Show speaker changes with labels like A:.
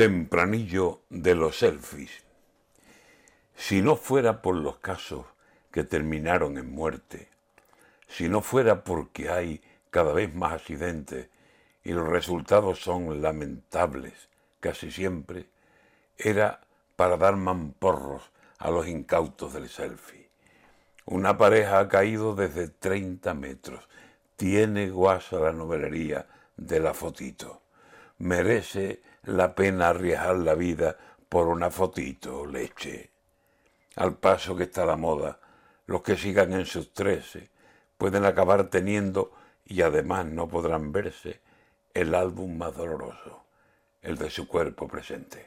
A: Tempranillo de los selfies. Si no fuera por los casos que terminaron en muerte, si no fuera porque hay cada vez más accidentes y los resultados son lamentables casi siempre, era para dar mamporros a los incautos del selfie. Una pareja ha caído desde 30 metros. Tiene guasa la novelería de la fotito. Merece la pena arriesgar la vida por una fotito, leche. Al paso que está la moda, los que sigan en sus trece pueden acabar teniendo y además no podrán verse el álbum más doloroso, el de su cuerpo presente.